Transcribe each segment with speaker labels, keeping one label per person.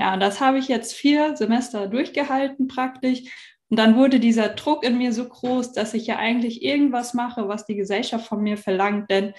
Speaker 1: Ja, das habe ich jetzt vier Semester durchgehalten praktisch. Und dann wurde dieser Druck in mir so groß, dass ich ja eigentlich irgendwas mache, was die Gesellschaft von mir verlangt. Denn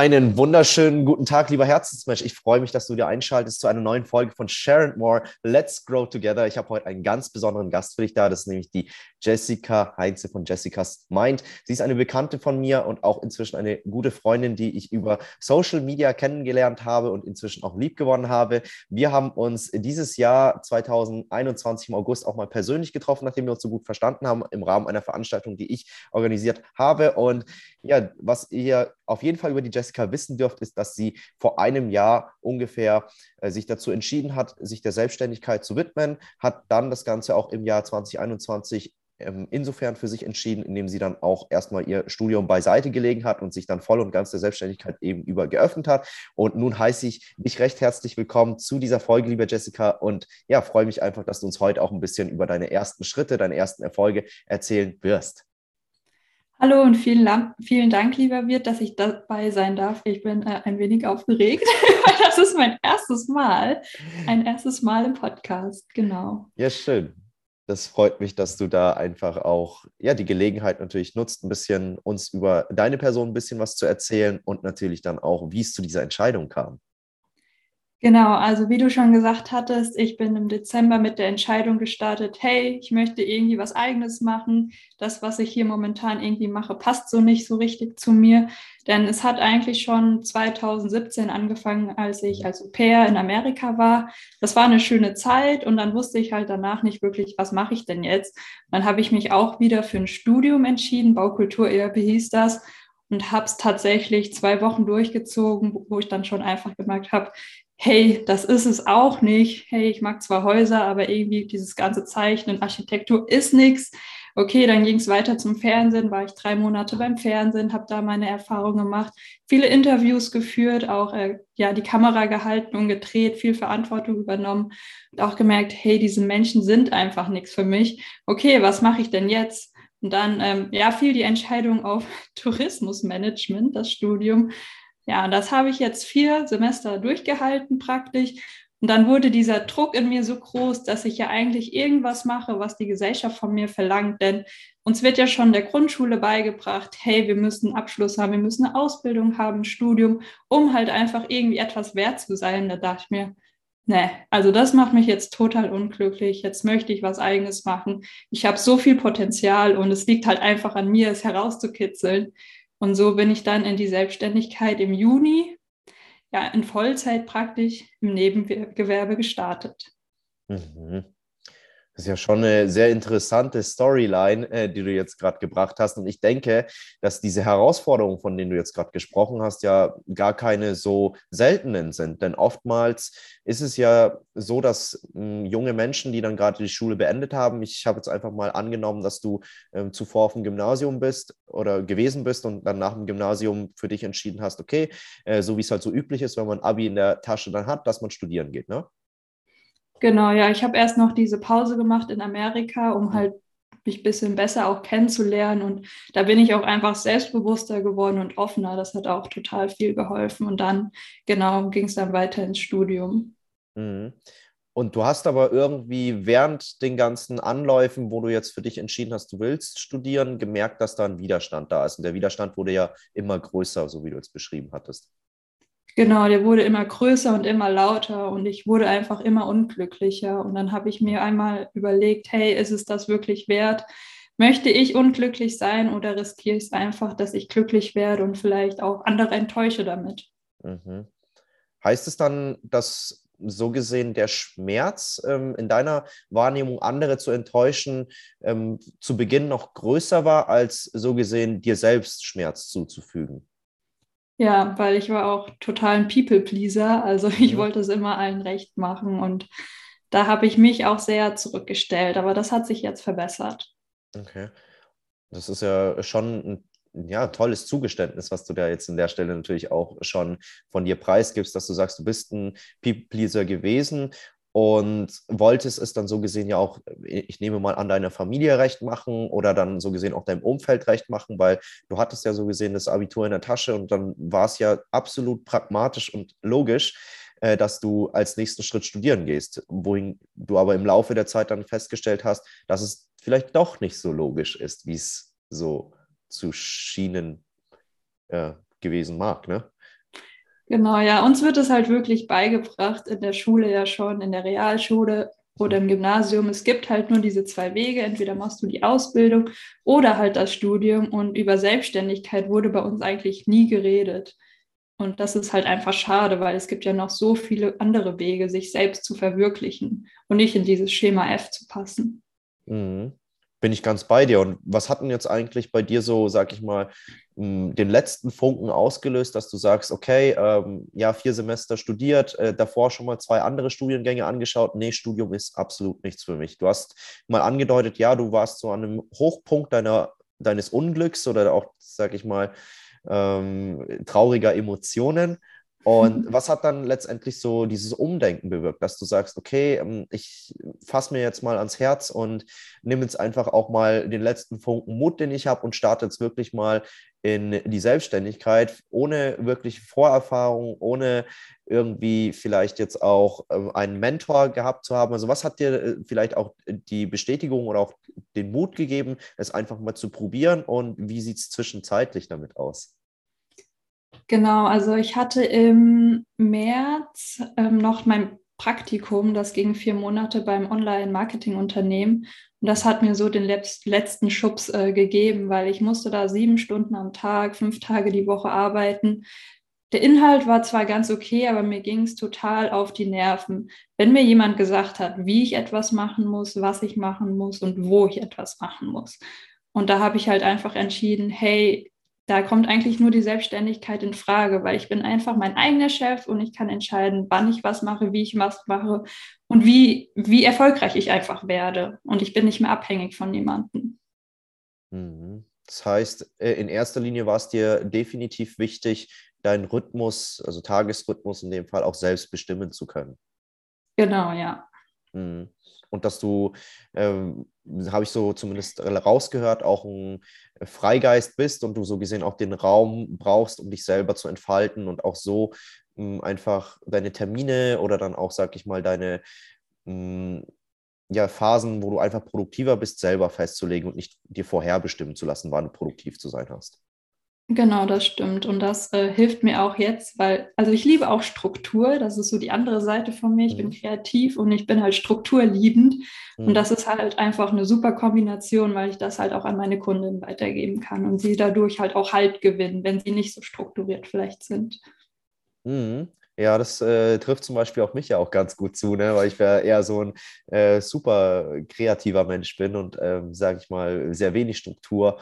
Speaker 2: Einen wunderschönen guten Tag, lieber Herzensmensch. Ich freue mich, dass du dir einschaltest zu einer neuen Folge von Share and More. Let's Grow Together. Ich habe heute einen ganz besonderen Gast für dich da. Das ist nämlich die Jessica Heinze von Jessica's Mind. Sie ist eine Bekannte von mir und auch inzwischen eine gute Freundin, die ich über Social Media kennengelernt habe und inzwischen auch lieb gewonnen habe. Wir haben uns dieses Jahr 2021 im August auch mal persönlich getroffen, nachdem wir uns so gut verstanden haben, im Rahmen einer Veranstaltung, die ich organisiert habe. Und ja, was ihr auf jeden Fall über die Jessica wissen dürft, ist, dass sie vor einem Jahr ungefähr äh, sich dazu entschieden hat, sich der Selbstständigkeit zu widmen, hat dann das Ganze auch im Jahr 2021 ähm, insofern für sich entschieden, indem sie dann auch erstmal ihr Studium beiseite gelegen hat und sich dann voll und ganz der Selbstständigkeit eben über geöffnet hat. Und nun heiße ich dich recht herzlich willkommen zu dieser Folge, liebe Jessica. Und ja, freue mich einfach, dass du uns heute auch ein bisschen über deine ersten Schritte, deine ersten Erfolge erzählen wirst.
Speaker 1: Hallo und vielen, vielen Dank, lieber Wirt, dass ich dabei sein darf. Ich bin äh, ein wenig aufgeregt, weil das ist mein erstes Mal, ein erstes Mal im Podcast, genau.
Speaker 2: Ja, schön. Das freut mich, dass du da einfach auch ja, die Gelegenheit natürlich nutzt, ein bisschen uns über deine Person ein bisschen was zu erzählen und natürlich dann auch, wie es zu dieser Entscheidung kam.
Speaker 1: Genau, also wie du schon gesagt hattest, ich bin im Dezember mit der Entscheidung gestartet, hey, ich möchte irgendwie was eigenes machen. Das, was ich hier momentan irgendwie mache, passt so nicht so richtig zu mir. Denn es hat eigentlich schon 2017 angefangen, als ich als Au-pair in Amerika war. Das war eine schöne Zeit und dann wusste ich halt danach nicht wirklich, was mache ich denn jetzt. Dann habe ich mich auch wieder für ein Studium entschieden, Baukultur ERP hieß das und habe es tatsächlich zwei Wochen durchgezogen, wo ich dann schon einfach gemerkt habe, hey, das ist es auch nicht. Hey, ich mag zwar Häuser, aber irgendwie dieses ganze Zeichnen, Architektur ist nichts. Okay, dann ging es weiter zum Fernsehen, war ich drei Monate beim Fernsehen, habe da meine Erfahrungen gemacht, viele Interviews geführt, auch äh, ja die Kamera gehalten und gedreht, viel Verantwortung übernommen und auch gemerkt, hey, diese Menschen sind einfach nichts für mich. Okay, was mache ich denn jetzt? Und dann ähm, ja fiel die Entscheidung auf Tourismusmanagement, das Studium, ja, das habe ich jetzt vier Semester durchgehalten praktisch. Und dann wurde dieser Druck in mir so groß, dass ich ja eigentlich irgendwas mache, was die Gesellschaft von mir verlangt. Denn uns wird ja schon der Grundschule beigebracht, hey, wir müssen einen Abschluss haben, wir müssen eine Ausbildung haben, ein Studium, um halt einfach irgendwie etwas wert zu sein. Da dachte ich mir, nee, also das macht mich jetzt total unglücklich. Jetzt möchte ich was eigenes machen. Ich habe so viel Potenzial und es liegt halt einfach an mir, es herauszukitzeln. Und so bin ich dann in die Selbstständigkeit im Juni, ja, in Vollzeit praktisch im Nebengewerbe gestartet.
Speaker 2: Mhm. Das ist ja schon eine sehr interessante Storyline, äh, die du jetzt gerade gebracht hast. Und ich denke, dass diese Herausforderungen, von denen du jetzt gerade gesprochen hast, ja gar keine so seltenen sind. Denn oftmals ist es ja so, dass mh, junge Menschen, die dann gerade die Schule beendet haben, ich habe jetzt einfach mal angenommen, dass du ähm, zuvor auf dem Gymnasium bist oder gewesen bist und dann nach dem Gymnasium für dich entschieden hast, okay, äh, so wie es halt so üblich ist, wenn man Abi in der Tasche dann hat, dass man studieren geht, ne?
Speaker 1: Genau, ja, ich habe erst noch diese Pause gemacht in Amerika, um halt mich ein bisschen besser auch kennenzulernen. Und da bin ich auch einfach selbstbewusster geworden und offener. Das hat auch total viel geholfen. Und dann, genau, ging es dann weiter ins Studium.
Speaker 2: Mhm. Und du hast aber irgendwie während den ganzen Anläufen, wo du jetzt für dich entschieden hast, du willst studieren, gemerkt, dass da ein Widerstand da ist. Und der Widerstand wurde ja immer größer, so wie du es beschrieben hattest.
Speaker 1: Genau, der wurde immer größer und immer lauter und ich wurde einfach immer unglücklicher. Und dann habe ich mir einmal überlegt, hey, ist es das wirklich wert? Möchte ich unglücklich sein oder riskiere ich es einfach, dass ich glücklich werde und vielleicht auch andere enttäusche damit?
Speaker 2: Mhm. Heißt es dann, dass so gesehen der Schmerz ähm, in deiner Wahrnehmung, andere zu enttäuschen, ähm, zu Beginn noch größer war, als so gesehen dir selbst Schmerz zuzufügen?
Speaker 1: Ja, weil ich war auch total ein People-Pleaser. Also ich mhm. wollte es immer allen recht machen und da habe ich mich auch sehr zurückgestellt. Aber das hat sich jetzt verbessert.
Speaker 2: Okay. Das ist ja schon ein ja, tolles Zugeständnis, was du da jetzt an der Stelle natürlich auch schon von dir preisgibst, dass du sagst, du bist ein People-Pleaser gewesen und wolltest es dann so gesehen ja auch, ich nehme mal an, deiner Familie recht machen oder dann so gesehen auch deinem Umfeld recht machen, weil du hattest ja so gesehen das Abitur in der Tasche und dann war es ja absolut pragmatisch und logisch, äh, dass du als nächsten Schritt studieren gehst, wohin du aber im Laufe der Zeit dann festgestellt hast, dass es vielleicht doch nicht so logisch ist, wie es so zu schienen äh, gewesen mag, ne?
Speaker 1: Genau, ja. Uns wird es halt wirklich beigebracht, in der Schule ja schon, in der Realschule oder im Gymnasium. Es gibt halt nur diese zwei Wege. Entweder machst du die Ausbildung oder halt das Studium. Und über Selbstständigkeit wurde bei uns eigentlich nie geredet. Und das ist halt einfach schade, weil es gibt ja noch so viele andere Wege, sich selbst zu verwirklichen und nicht in dieses Schema F zu passen.
Speaker 2: Mhm bin ich ganz bei dir. Und was hat denn jetzt eigentlich bei dir so, sag ich mal, den letzten Funken ausgelöst, dass du sagst, okay, ähm, ja, vier Semester studiert, äh, davor schon mal zwei andere Studiengänge angeschaut. Nee, Studium ist absolut nichts für mich. Du hast mal angedeutet, ja, du warst so an einem Hochpunkt deiner, deines Unglücks oder auch, sag ich mal, ähm, trauriger Emotionen und was hat dann letztendlich so dieses Umdenken bewirkt, dass du sagst, okay, ähm, ich fasse mir jetzt mal ans Herz und nehme jetzt einfach auch mal den letzten Funken Mut, den ich habe und starte jetzt wirklich mal in die Selbstständigkeit, ohne wirklich Vorerfahrung, ohne irgendwie vielleicht jetzt auch ähm, einen Mentor gehabt zu haben. Also was hat dir äh, vielleicht auch die Bestätigung oder auch den Mut gegeben, es einfach mal zu probieren und wie sieht es zwischenzeitlich damit aus?
Speaker 1: Genau, also ich hatte im März ähm, noch mein Praktikum, das ging vier Monate beim Online-Marketing-Unternehmen. Und das hat mir so den letzten Schubs äh, gegeben, weil ich musste da sieben Stunden am Tag, fünf Tage die Woche arbeiten. Der Inhalt war zwar ganz okay, aber mir ging es total auf die Nerven. Wenn mir jemand gesagt hat, wie ich etwas machen muss, was ich machen muss und wo ich etwas machen muss. Und da habe ich halt einfach entschieden, hey, da kommt eigentlich nur die Selbstständigkeit in Frage, weil ich bin einfach mein eigener Chef und ich kann entscheiden, wann ich was mache, wie ich was mache und wie, wie erfolgreich ich einfach werde. Und ich bin nicht mehr abhängig von jemandem.
Speaker 2: Mhm. Das heißt, äh, in erster Linie war es dir definitiv wichtig, deinen Rhythmus, also Tagesrhythmus in dem Fall auch selbst bestimmen zu können.
Speaker 1: Genau, ja.
Speaker 2: Mhm und dass du, ähm, habe ich so zumindest rausgehört, auch ein Freigeist bist und du so gesehen auch den Raum brauchst, um dich selber zu entfalten und auch so ähm, einfach deine Termine oder dann auch, sag ich mal, deine ähm, ja, Phasen, wo du einfach produktiver bist, selber festzulegen und nicht dir vorherbestimmen zu lassen, wann du produktiv zu sein hast.
Speaker 1: Genau, das stimmt. Und das äh, hilft mir auch jetzt, weil, also ich liebe auch Struktur. Das ist so die andere Seite von mir. Ich mhm. bin kreativ und ich bin halt strukturliebend. Mhm. Und das ist halt einfach eine super Kombination, weil ich das halt auch an meine Kunden weitergeben kann und sie dadurch halt auch Halt gewinnen, wenn sie nicht so strukturiert vielleicht sind.
Speaker 2: Mhm. Ja, das äh, trifft zum Beispiel auf mich ja auch ganz gut zu, ne? weil ich ja eher so ein äh, super kreativer Mensch bin und, ähm, sage ich mal, sehr wenig Struktur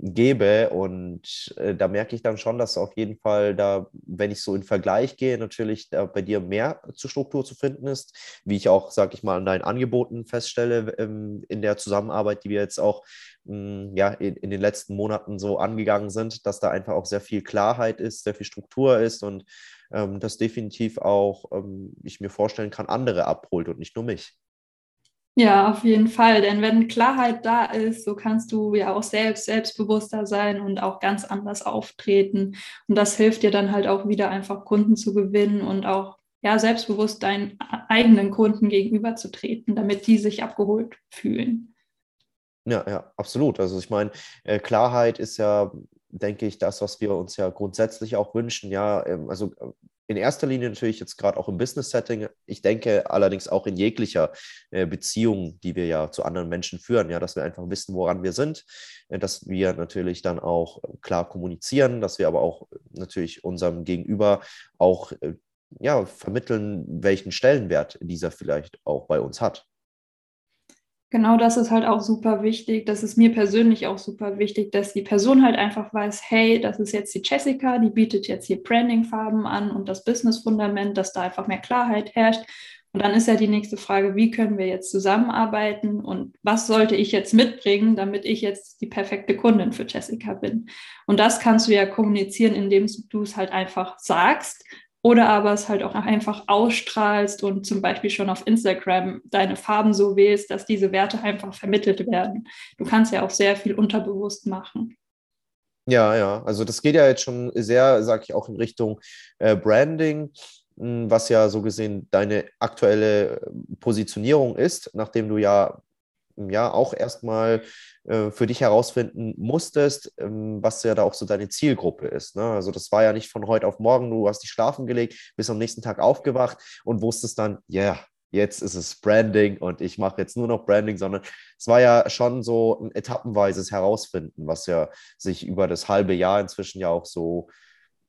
Speaker 2: gebe. Und äh, da merke ich dann schon, dass auf jeden Fall da, wenn ich so in Vergleich gehe, natürlich bei dir mehr zur Struktur zu finden ist, wie ich auch, sage ich mal, an deinen Angeboten feststelle ähm, in der Zusammenarbeit, die wir jetzt auch mh, ja, in, in, den letzten Monaten so angegangen sind, dass da einfach auch sehr viel Klarheit ist, sehr viel Struktur ist und ähm, das definitiv auch, ähm, ich mir vorstellen kann, andere abholt und nicht nur mich.
Speaker 1: Ja, auf jeden Fall. Denn wenn Klarheit da ist, so kannst du ja auch selbst selbstbewusster sein und auch ganz anders auftreten. Und das hilft dir dann halt auch wieder einfach Kunden zu gewinnen und auch ja selbstbewusst deinen eigenen Kunden gegenüberzutreten, damit die sich abgeholt fühlen.
Speaker 2: Ja, ja, absolut. Also ich meine, äh, Klarheit ist ja, denke ich, das, was wir uns ja grundsätzlich auch wünschen. Ja, ähm, also äh, in erster Linie natürlich jetzt gerade auch im Business-Setting. Ich denke allerdings auch in jeglicher äh, Beziehung, die wir ja zu anderen Menschen führen, ja, dass wir einfach wissen, woran wir sind, äh, dass wir natürlich dann auch klar kommunizieren, dass wir aber auch natürlich unserem Gegenüber auch ja, vermitteln, welchen Stellenwert dieser vielleicht auch bei uns hat.
Speaker 1: Genau das ist halt auch super wichtig. Das ist mir persönlich auch super wichtig, dass die Person halt einfach weiß, hey, das ist jetzt die Jessica, die bietet jetzt hier Branding-Farben an und das Business-Fundament, dass da einfach mehr Klarheit herrscht. Und dann ist ja die nächste Frage, wie können wir jetzt zusammenarbeiten und was sollte ich jetzt mitbringen, damit ich jetzt die perfekte Kundin für Jessica bin. Und das kannst du ja kommunizieren, indem du es halt einfach sagst oder aber es halt auch einfach ausstrahlst und zum Beispiel schon auf Instagram deine Farben so wählst, dass diese Werte einfach vermittelt werden. Du kannst ja auch sehr viel unterbewusst machen.
Speaker 2: Ja, ja, also das geht ja jetzt schon sehr, sage ich auch, in Richtung äh, Branding, hm, was ja so gesehen deine aktuelle äh, Positionierung ist, nachdem du ja ja auch erstmal äh, für dich herausfinden musstest, ähm, was ja da auch so deine Zielgruppe ist. Ne? Also das war ja nicht von heute auf morgen, du hast dich schlafen gelegt, bist am nächsten Tag aufgewacht und wusstest dann, ja, yeah, jetzt ist es Branding und ich mache jetzt nur noch Branding, sondern es war ja schon so ein etappenweises Herausfinden, was ja sich über das halbe Jahr inzwischen ja auch so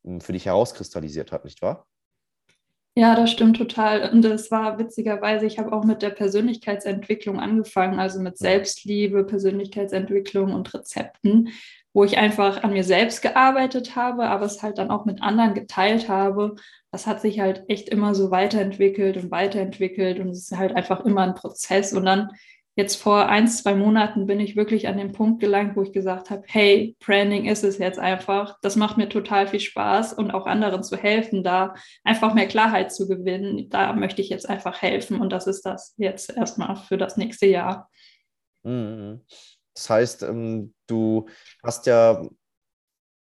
Speaker 2: hm, für dich herauskristallisiert hat, nicht wahr?
Speaker 1: Ja, das stimmt total. Und es war witzigerweise, ich habe auch mit der Persönlichkeitsentwicklung angefangen, also mit Selbstliebe, Persönlichkeitsentwicklung und Rezepten, wo ich einfach an mir selbst gearbeitet habe, aber es halt dann auch mit anderen geteilt habe. Das hat sich halt echt immer so weiterentwickelt und weiterentwickelt und es ist halt einfach immer ein Prozess. Und dann jetzt vor ein, zwei Monaten bin ich wirklich an den Punkt gelangt, wo ich gesagt habe, hey, Branding ist es jetzt einfach. Das macht mir total viel Spaß und auch anderen zu helfen, da einfach mehr Klarheit zu gewinnen. Da möchte ich jetzt einfach helfen und das ist das jetzt erstmal für das nächste Jahr.
Speaker 2: Mhm. Das heißt, ähm, du hast ja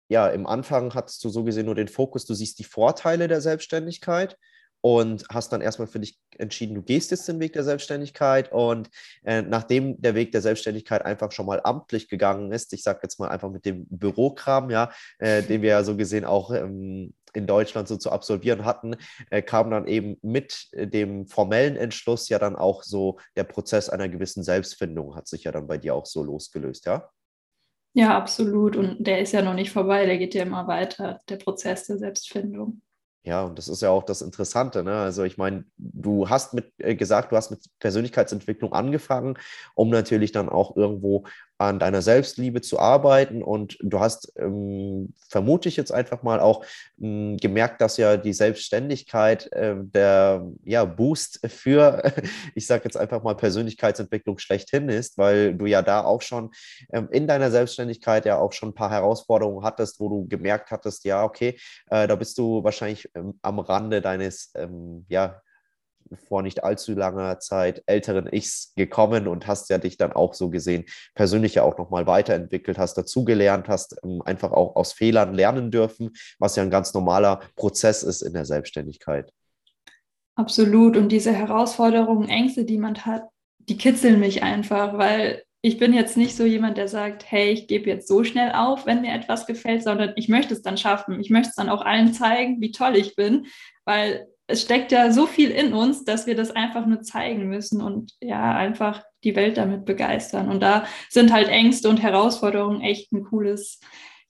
Speaker 2: ja, im Anfang hattest du so gesehen nur den Fokus, du siehst die Vorteile der Selbstständigkeit und hast dann erstmal für dich entschieden, du gehst jetzt den Weg der Selbstständigkeit und äh, nachdem der Weg der Selbstständigkeit einfach schon mal amtlich gegangen ist, ich sage jetzt mal einfach mit dem Bürokram, ja, äh, den wir ja so gesehen auch ähm, in Deutschland so zu absolvieren hatten, äh, kam dann eben mit dem formellen Entschluss ja dann auch so der Prozess einer gewissen Selbstfindung hat sich ja dann bei dir auch so losgelöst, ja?
Speaker 1: Ja, absolut. Und der ist ja noch nicht vorbei, der geht ja immer weiter, der Prozess der Selbstfindung.
Speaker 2: Ja, und das ist ja auch das Interessante. Ne? Also ich meine, du hast mit äh, gesagt, du hast mit Persönlichkeitsentwicklung angefangen, um natürlich dann auch irgendwo an deiner Selbstliebe zu arbeiten. Und du hast, ähm, vermute ich jetzt einfach mal, auch ähm, gemerkt, dass ja die Selbstständigkeit äh, der ja, Boost für, ich sage jetzt einfach mal, Persönlichkeitsentwicklung schlechthin ist, weil du ja da auch schon ähm, in deiner Selbstständigkeit ja auch schon ein paar Herausforderungen hattest, wo du gemerkt hattest, ja, okay, äh, da bist du wahrscheinlich ähm, am Rande deines ähm, ja, vor nicht allzu langer Zeit älteren Ichs gekommen und hast ja dich dann auch so gesehen persönlich ja auch nochmal weiterentwickelt, hast dazugelernt, hast ähm, einfach auch aus Fehlern lernen dürfen, was ja ein ganz normaler Prozess ist in der Selbstständigkeit.
Speaker 1: Absolut. Und diese Herausforderungen, Ängste, die man hat, die kitzeln mich einfach, weil ich bin jetzt nicht so jemand, der sagt, hey, ich gebe jetzt so schnell auf, wenn mir etwas gefällt, sondern ich möchte es dann schaffen. Ich möchte es dann auch allen zeigen, wie toll ich bin, weil es steckt ja so viel in uns, dass wir das einfach nur zeigen müssen und ja, einfach die Welt damit begeistern. Und da sind halt Ängste und Herausforderungen echt ein cooles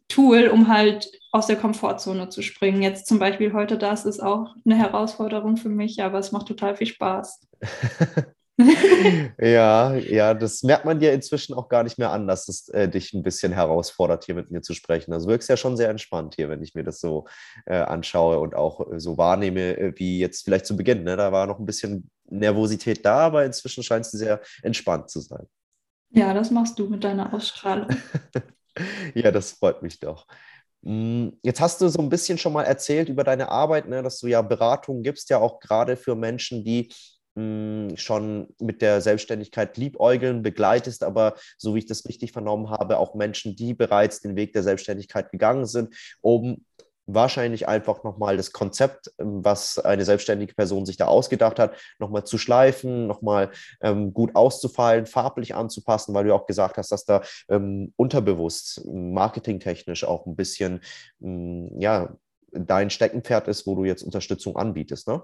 Speaker 1: Tool, um halt aus der Komfortzone zu springen. Jetzt zum Beispiel heute das ist auch eine Herausforderung für mich, aber es macht total viel Spaß.
Speaker 2: ja, ja, das merkt man dir inzwischen auch gar nicht mehr an, dass es äh, dich ein bisschen herausfordert, hier mit mir zu sprechen. Also wirkst ja schon sehr entspannt hier, wenn ich mir das so äh, anschaue und auch äh, so wahrnehme, äh, wie jetzt vielleicht zu Beginn. Ne? Da war noch ein bisschen Nervosität da, aber inzwischen scheint sie sehr entspannt zu sein.
Speaker 1: Ja, das machst du mit deiner Ausstrahlung.
Speaker 2: ja, das freut mich doch. Hm, jetzt hast du so ein bisschen schon mal erzählt über deine Arbeit, ne, dass du ja Beratungen gibst, ja auch gerade für Menschen, die schon mit der Selbstständigkeit liebäugeln, begleitest aber, so wie ich das richtig vernommen habe, auch Menschen, die bereits den Weg der Selbstständigkeit gegangen sind, um wahrscheinlich einfach nochmal das Konzept, ähm, was eine selbstständige Person sich da ausgedacht hat, nochmal zu schleifen, nochmal ähm, gut auszufallen, farblich anzupassen, weil du auch gesagt hast, dass da ähm, unterbewusst, marketingtechnisch auch ein bisschen, ähm, ja, dein Steckenpferd ist, wo du jetzt Unterstützung anbietest, ne?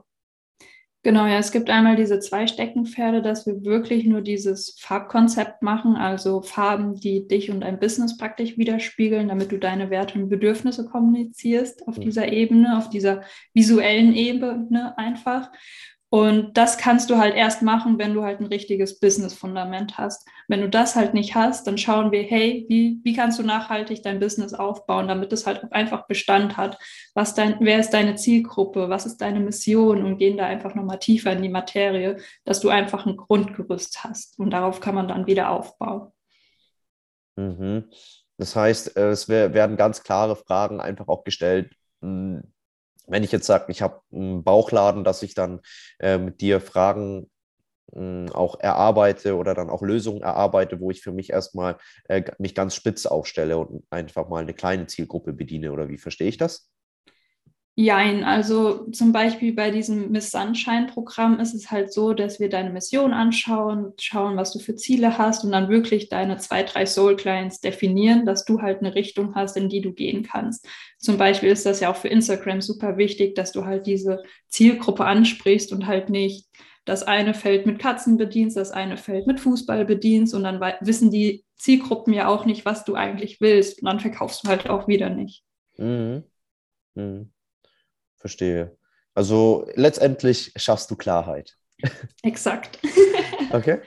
Speaker 1: Genau, ja, es gibt einmal diese zwei Steckenpferde, dass wir wirklich nur dieses Farbkonzept machen, also Farben, die dich und dein Business praktisch widerspiegeln, damit du deine Werte und Bedürfnisse kommunizierst auf dieser Ebene, auf dieser visuellen Ebene einfach. Und das kannst du halt erst machen, wenn du halt ein richtiges Business-Fundament hast. Wenn du das halt nicht hast, dann schauen wir, hey, wie, wie kannst du nachhaltig dein Business aufbauen, damit es halt auch einfach Bestand hat. Was dein, wer ist deine Zielgruppe? Was ist deine Mission? Und gehen da einfach nochmal tiefer in die Materie, dass du einfach ein Grundgerüst hast. Und darauf kann man dann wieder aufbauen.
Speaker 2: Mhm. Das heißt, es werden ganz klare Fragen einfach auch gestellt hm, wenn ich jetzt sage, ich habe einen Bauchladen, dass ich dann äh, mit dir Fragen äh, auch erarbeite oder dann auch Lösungen erarbeite, wo ich für mich erstmal äh, mich ganz spitz aufstelle und einfach mal eine kleine Zielgruppe bediene oder wie verstehe ich das?
Speaker 1: Jein, also zum Beispiel bei diesem Miss Sunshine-Programm ist es halt so, dass wir deine Mission anschauen, schauen, was du für Ziele hast und dann wirklich deine zwei, drei Soul-Clients definieren, dass du halt eine Richtung hast, in die du gehen kannst. Zum Beispiel ist das ja auch für Instagram super wichtig, dass du halt diese Zielgruppe ansprichst und halt nicht das eine Feld mit Katzen bedienst, das eine Feld mit Fußball bedienst und dann wissen die Zielgruppen ja auch nicht, was du eigentlich willst und dann verkaufst du halt auch wieder nicht. Mhm.
Speaker 2: Mhm. Verstehe. Also letztendlich schaffst du Klarheit.
Speaker 1: Exakt.
Speaker 2: okay.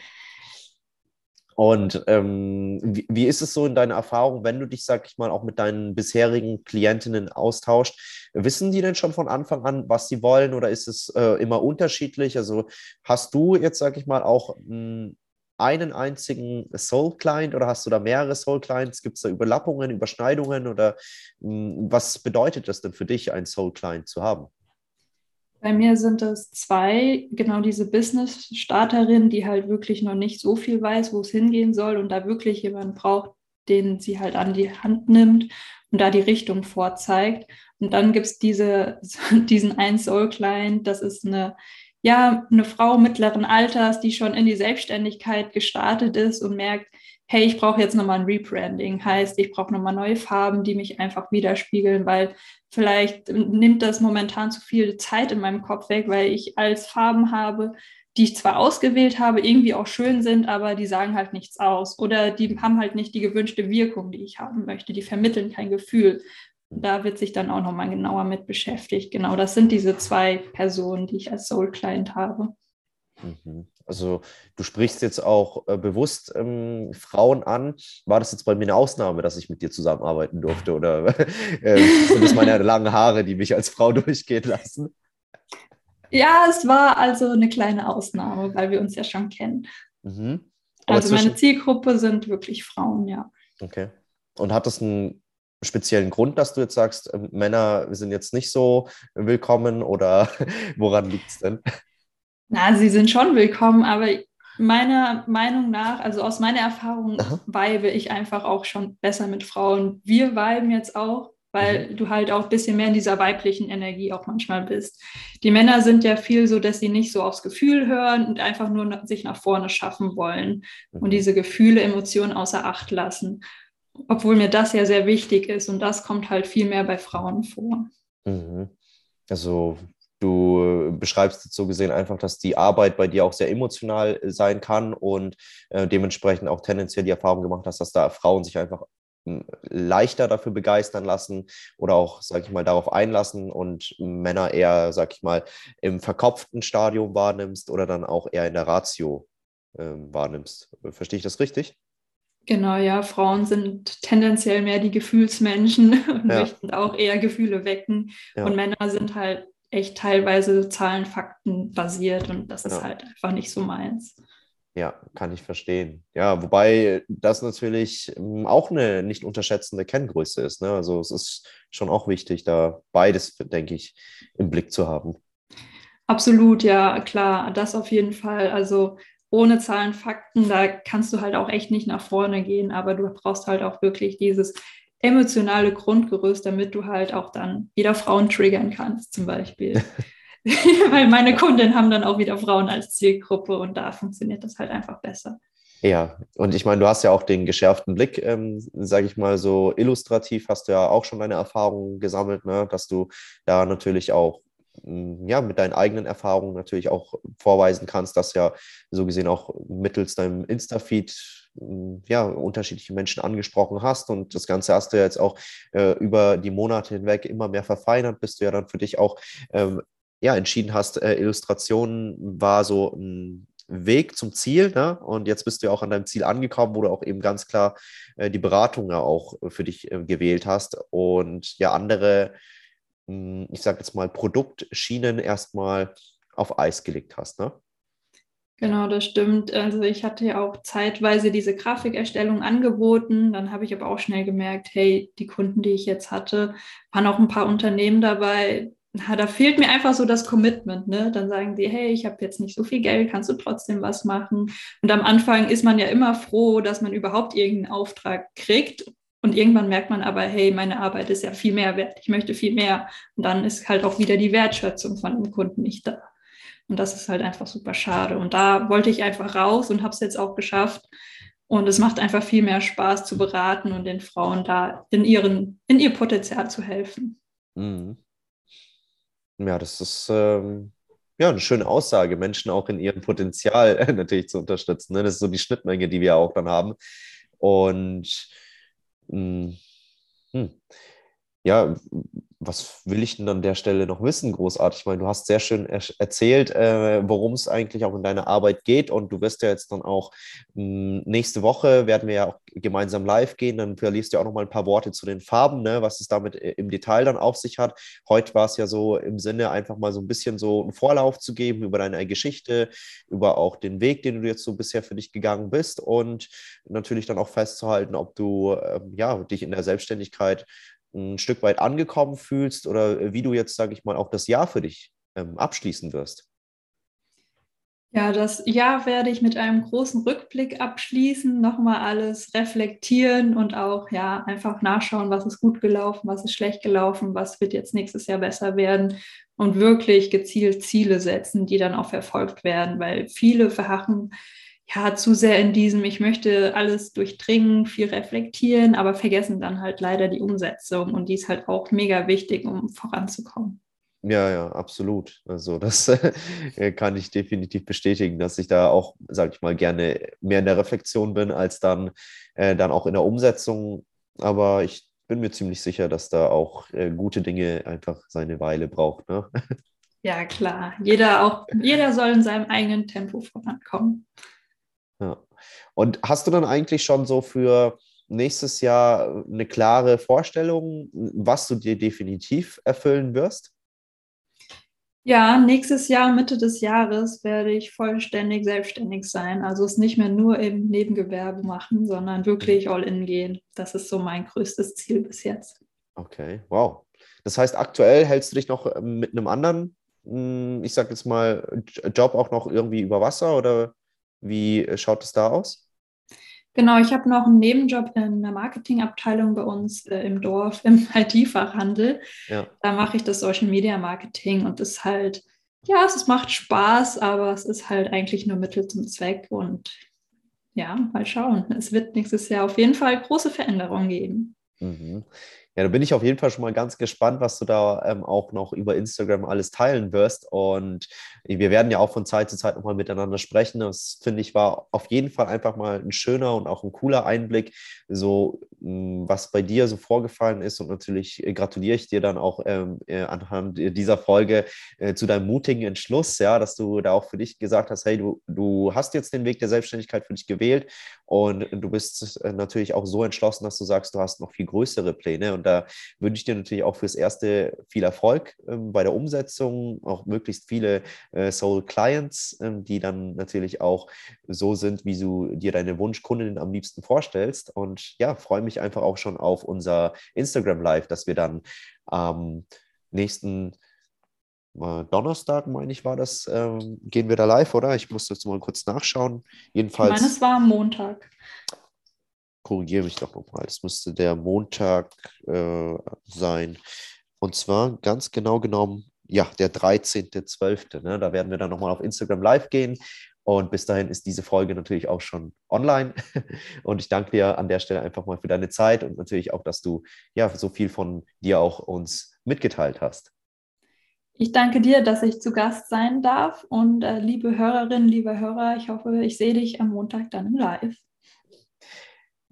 Speaker 2: Und ähm, wie, wie, ist es so in deiner Erfahrung, wenn du dich, sag ich mal, auch mit deinen bisherigen Klientinnen austauscht? Wissen die denn schon von Anfang an, was sie wollen oder ist es äh, immer unterschiedlich? Also hast du jetzt, sag ich mal, auch mh, hm, einen einzigen Soul-Client oder hast du da mehrere Soul-Clients? Gibt es da Überlappungen, Überschneidungen oder mh, hm, was bedeutet das denn für dich, einen Soul-Client zu haben?
Speaker 1: Bei mir sind es zwei, genau diese Business-Starterin, die halt wirklich noch nicht so viel weiß, wo es hingehen soll und da wirklich jemanden braucht, den sie halt an die Hand nimmt und da die Richtung vorzeigt. Und dann gibt es diese, diesen einen Soul-Client, das ist eine ja, eine Frau mittleren Alters, die schon in die Selbstständigkeit gestartet ist und merkt, hey, ich brauche jetzt nochmal ein Rebranding, heißt, ich brauche nochmal neue Farben, die mich einfach widerspiegeln, weil vielleicht nimmt das momentan zu viel Zeit in meinem Kopf weg, weil ich als Farben habe, die ich zwar ausgewählt habe, irgendwie auch schön sind, aber die sagen halt nichts aus. Oder die haben halt nicht die gewünschte Wirkung, die ich haben möchte, die vermitteln kein Gefühl da wird sich dann auch nochmal genauer mit beschäftigt. Genau, das sind diese zwei Personen, die ich als Soul Client habe.
Speaker 2: Mhm. Also du sprichst jetzt auch äh, bewusst ähm, Frauen an. War das jetzt bei mir eine Ausnahme, dass ich mit dir zusammenarbeiten durfte? Oder äh, sind das meine langen Haare, die mich als Frau durchgehen lassen?
Speaker 1: Ja, es war also eine kleine Ausnahme, weil wir uns ja schon kennen. Mhm. Also meine Zielgruppe sind wirklich Frauen, ja.
Speaker 2: Okay. Und hat das einen speziellen Grund, dass du jetzt sagst, äh, Männer sind jetzt nicht so willkommen oder woran liegt es denn?
Speaker 1: Na, sie sind schon willkommen, aber meiner Meinung nach, also aus meiner Erfahrung, Aha. weibe ich einfach auch schon besser mit Frauen. Wir weiben jetzt auch, weil mhm. du halt auch ein bisschen mehr in dieser weiblichen Energie auch manchmal bist. Die Männer sind ja viel so, dass sie nicht so aufs Gefühl hören und einfach nur sich nach vorne schaffen wollen mhm. und diese Gefühle, Emotionen außer Acht lassen obwohl mir das ja sehr wichtig ist und das kommt halt viel mehr bei Frauen vor.
Speaker 2: Mhm. Also du beschreibst jetzt so gesehen einfach, dass die Arbeit bei dir auch sehr emotional sein kann und äh, dementsprechend auch tendenziell die Erfahrung gemacht hast, dass da Frauen sich einfach hm, leichter dafür begeistern lassen oder auch, sag ich mal, darauf einlassen und Männer eher, sag ich mal, im verkopften Stadium wahrnimmst oder dann auch eher in der Ratio äh, wahrnimmst. Verstehe ich das richtig?
Speaker 1: Genau, ja, Frauen sind tendenziell mehr die Gefühlsmenschen und ja. möchten auch eher Gefühle wecken. Ja. Und Männer sind halt echt teilweise Zahlen, Fakten basiert und das ist halt einfach nicht so meins.
Speaker 2: Ja, kann ich verstehen. Ja, wobei das natürlich ähm, auch eine nicht unterschätzende Kenngröße ist. Ne? Also es ist schon auch wichtig, da beides, denke ich, im Blick zu haben.
Speaker 1: Absolut, ja, klar, das auf jeden Fall. Also ohne Zahlen, Fakten, da kannst du halt auch echt nicht nach vorne gehen, aber du brauchst halt auch wirklich dieses emotionale Grundgerüst, damit du halt auch dann wieder Frauen triggern kannst, zum Beispiel. Weil meine Kunden haben dann auch wieder Frauen als Zielgruppe und da funktioniert das halt einfach besser.
Speaker 2: Ja, und ich meine, du hast ja auch den geschärften Blick, ähm, sage ich mal so illustrativ, hast du ja auch schon deine Erfahrungen gesammelt, ne? dass du da natürlich auch ja, mit deinen eigenen Erfahrungen natürlich auch vorweisen kannst, dass ja so gesehen auch mittels deinem Insta-Feed ja, unterschiedliche Menschen angesprochen hast und das Ganze hast du ja jetzt auch äh, über die Monate hinweg immer mehr verfeinert, bis du ja dann für dich auch ähm, ja, entschieden hast, äh, Illustrationen war so ein Weg zum Ziel ne? und jetzt bist du ja auch an deinem Ziel angekommen, wo du auch eben ganz klar äh, die Beratung ja auch für dich äh, gewählt hast und ja andere ich sage jetzt mal, Produktschienen erstmal auf Eis gelegt hast, ne?
Speaker 1: Genau, das stimmt. Also ich hatte ja auch zeitweise diese Grafikerstellung angeboten. Dann habe ich aber auch schnell gemerkt, hey, die Kunden, die ich jetzt hatte, waren auch ein paar Unternehmen dabei, na, da fehlt mir einfach so das Commitment. Ne? Dann sagen die, hey, ich habe jetzt nicht so viel Geld, kannst du trotzdem was machen? Und am Anfang ist man ja immer froh, dass man überhaupt irgendeinen Auftrag kriegt. Und irgendwann merkt man aber, hey, meine Arbeit ist ja viel mehr wert, ich möchte viel mehr. Und dann ist halt auch wieder die Wertschätzung von dem Kunden nicht da. Und das ist halt einfach super schade. Und da wollte ich einfach raus und habe es jetzt auch geschafft. Und es macht einfach viel mehr Spaß zu beraten und den Frauen da in, ihren, in ihr Potenzial zu helfen.
Speaker 2: Mhm. Ja, das ist ähm, ja eine schöne Aussage, Menschen auch in ihrem Potenzial natürlich zu unterstützen. Ne? Das ist so die Schnittmenge, die wir auch dann haben. Und hm, ja, was will ich denn an der Stelle noch wissen, großartig? Ich meine, du hast sehr schön er erzählt, äh, worum es eigentlich auch in deiner Arbeit geht und du wirst ja jetzt dann auch mh, hm, nächste Woche werden wir ja auch gemeinsam live gehen, dann verliest du auch noch mal ein paar Worte zu den Farben, ne, was es damit äh, im Detail dann auf sich hat. Heute war es ja so im Sinne, einfach mal so ein bisschen so einen Vorlauf zu geben über deine Geschichte, über auch den Weg, den du jetzt so bisher für dich gegangen bist und natürlich dann auch festzuhalten, ob du äh, ja, dich in der Selbstständigkeit ein Stück weit angekommen fühlst oder wie du jetzt, sage ich mal, auch das Jahr für dich ähm, abschließen wirst.
Speaker 1: Ja, das Jahr werde ich mit einem großen Rückblick abschließen, nochmal alles reflektieren und auch ja einfach nachschauen, was ist gut gelaufen, was ist schlecht gelaufen, was wird jetzt nächstes Jahr besser werden und wirklich gezielt Ziele setzen, die dann auch verfolgt werden, weil viele verharren ja, zu sehr in diesem, ich möchte alles durchdringen, viel reflektieren, aber vergessen dann halt leider die Umsetzung und die ist halt auch mega wichtig, um voranzukommen.
Speaker 2: Ja, ja, absolut. Also das äh, kann ich definitiv bestätigen, dass ich da auch, sage ich mal, gerne mehr in der Reflexion bin, als dann, äh, dann auch in der Umsetzung. Aber ich bin mir ziemlich sicher, dass da auch äh, gute Dinge einfach seine Weile braucht. Ne?
Speaker 1: Ja, klar. Jeder, auch, jeder soll in seinem eigenen Tempo vorankommen.
Speaker 2: Ja. Und hast du dann eigentlich schon so für nächstes Jahr eine klare Vorstellung, was du dir definitiv erfüllen wirst?
Speaker 1: Ja, nächstes Jahr, Mitte des Jahres, werde ich vollständig selbstständig sein. Also es nicht mehr nur im Nebengewerbe machen, sondern wirklich all in gehen. Das ist so mein größtes Ziel bis jetzt.
Speaker 2: Okay, wow. Das heißt, aktuell hältst du dich noch mit einem anderen, hm, ich sag jetzt mal, Job auch noch irgendwie über Wasser oder wie äh, schaut es da aus?
Speaker 1: Genau, ich habe noch einen Nebenjob in der Marketingabteilung bei uns äh, im Dorf im IT-Fachhandel. Ja. Da mache ich das Social Media Marketing und es halt, ja, es macht Spaß, aber es ist halt eigentlich nur Mittel zum Zweck und ja, mal schauen. Es wird nächstes Jahr auf jeden Fall große Veränderungen geben.
Speaker 2: Mhm. Ja, da bin ich auf jeden Fall schon mal ganz gespannt, was du da ähm, auch noch über Instagram alles teilen wirst. Und wir werden ja auch von Zeit zu Zeit nochmal miteinander sprechen. Das finde ich war auf jeden Fall einfach mal ein schöner und auch ein cooler Einblick, so mh, was bei dir so vorgefallen ist. Und natürlich äh, gratuliere ich dir dann auch ähm, äh, anhand dieser Folge äh, zu deinem mutigen Entschluss, ja, dass du da auch für dich gesagt hast, hey, du, du hast jetzt den Weg der Selbstständigkeit für dich gewählt und du bist äh, natürlich auch so entschlossen, dass du sagst, du hast noch viel größere Pläne. Und da wünsche ich dir natürlich auch fürs Erste viel Erfolg ähm, bei der Umsetzung, auch möglichst viele äh, Soul Clients, ähm, die dann natürlich auch so sind, wie du dir deine Wunschkundin am liebsten vorstellst. Und ja, freue mich einfach auch schon auf unser Instagram Live, dass wir dann am nächsten äh, Donnerstag, meine ich, war das, ähm, gehen wir da live, oder? Ich muss jetzt mal kurz nachschauen. Jedenfalls. Ich
Speaker 1: meine, es war am Montag
Speaker 2: korrigiere mich doch nochmal, das müsste der Montag äh, sein. Und zwar ganz genau genommen, ja, der 13.12. Ne? Da werden wir dann nochmal auf Instagram live gehen. Und bis dahin ist diese Folge natürlich auch schon online. Und ich danke dir an der Stelle einfach mal für deine Zeit und natürlich auch, dass du ja so viel von dir auch uns mitgeteilt hast.
Speaker 1: Ich danke dir, dass ich zu Gast sein darf. Und äh, liebe Hörerinnen, liebe Hörer, ich hoffe, ich sehe dich am Montag dann im Live.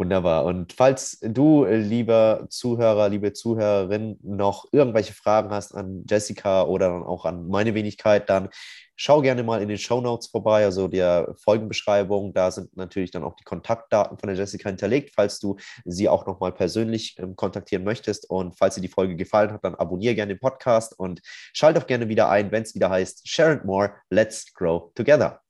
Speaker 2: Wunderbar. Und falls du, äh, lieber Zuhörer, liebe Zuhörerin, noch irgendwelche Fragen hast an Jessica oder dann auch an meine Wenigkeit, dann schau gerne mal in den Show Notes vorbei, also der Folgenbeschreibung. Da sind natürlich dann auch die Kontaktdaten von der Jessica hinterlegt, falls du sie auch nochmal persönlich ähm, kontaktieren möchtest. Und falls dir die Folge gefallen hat, dann abonniere gerne den Podcast und schalt auch gerne wieder ein, wenn es wieder heißt Share and More, Let's Grow Together.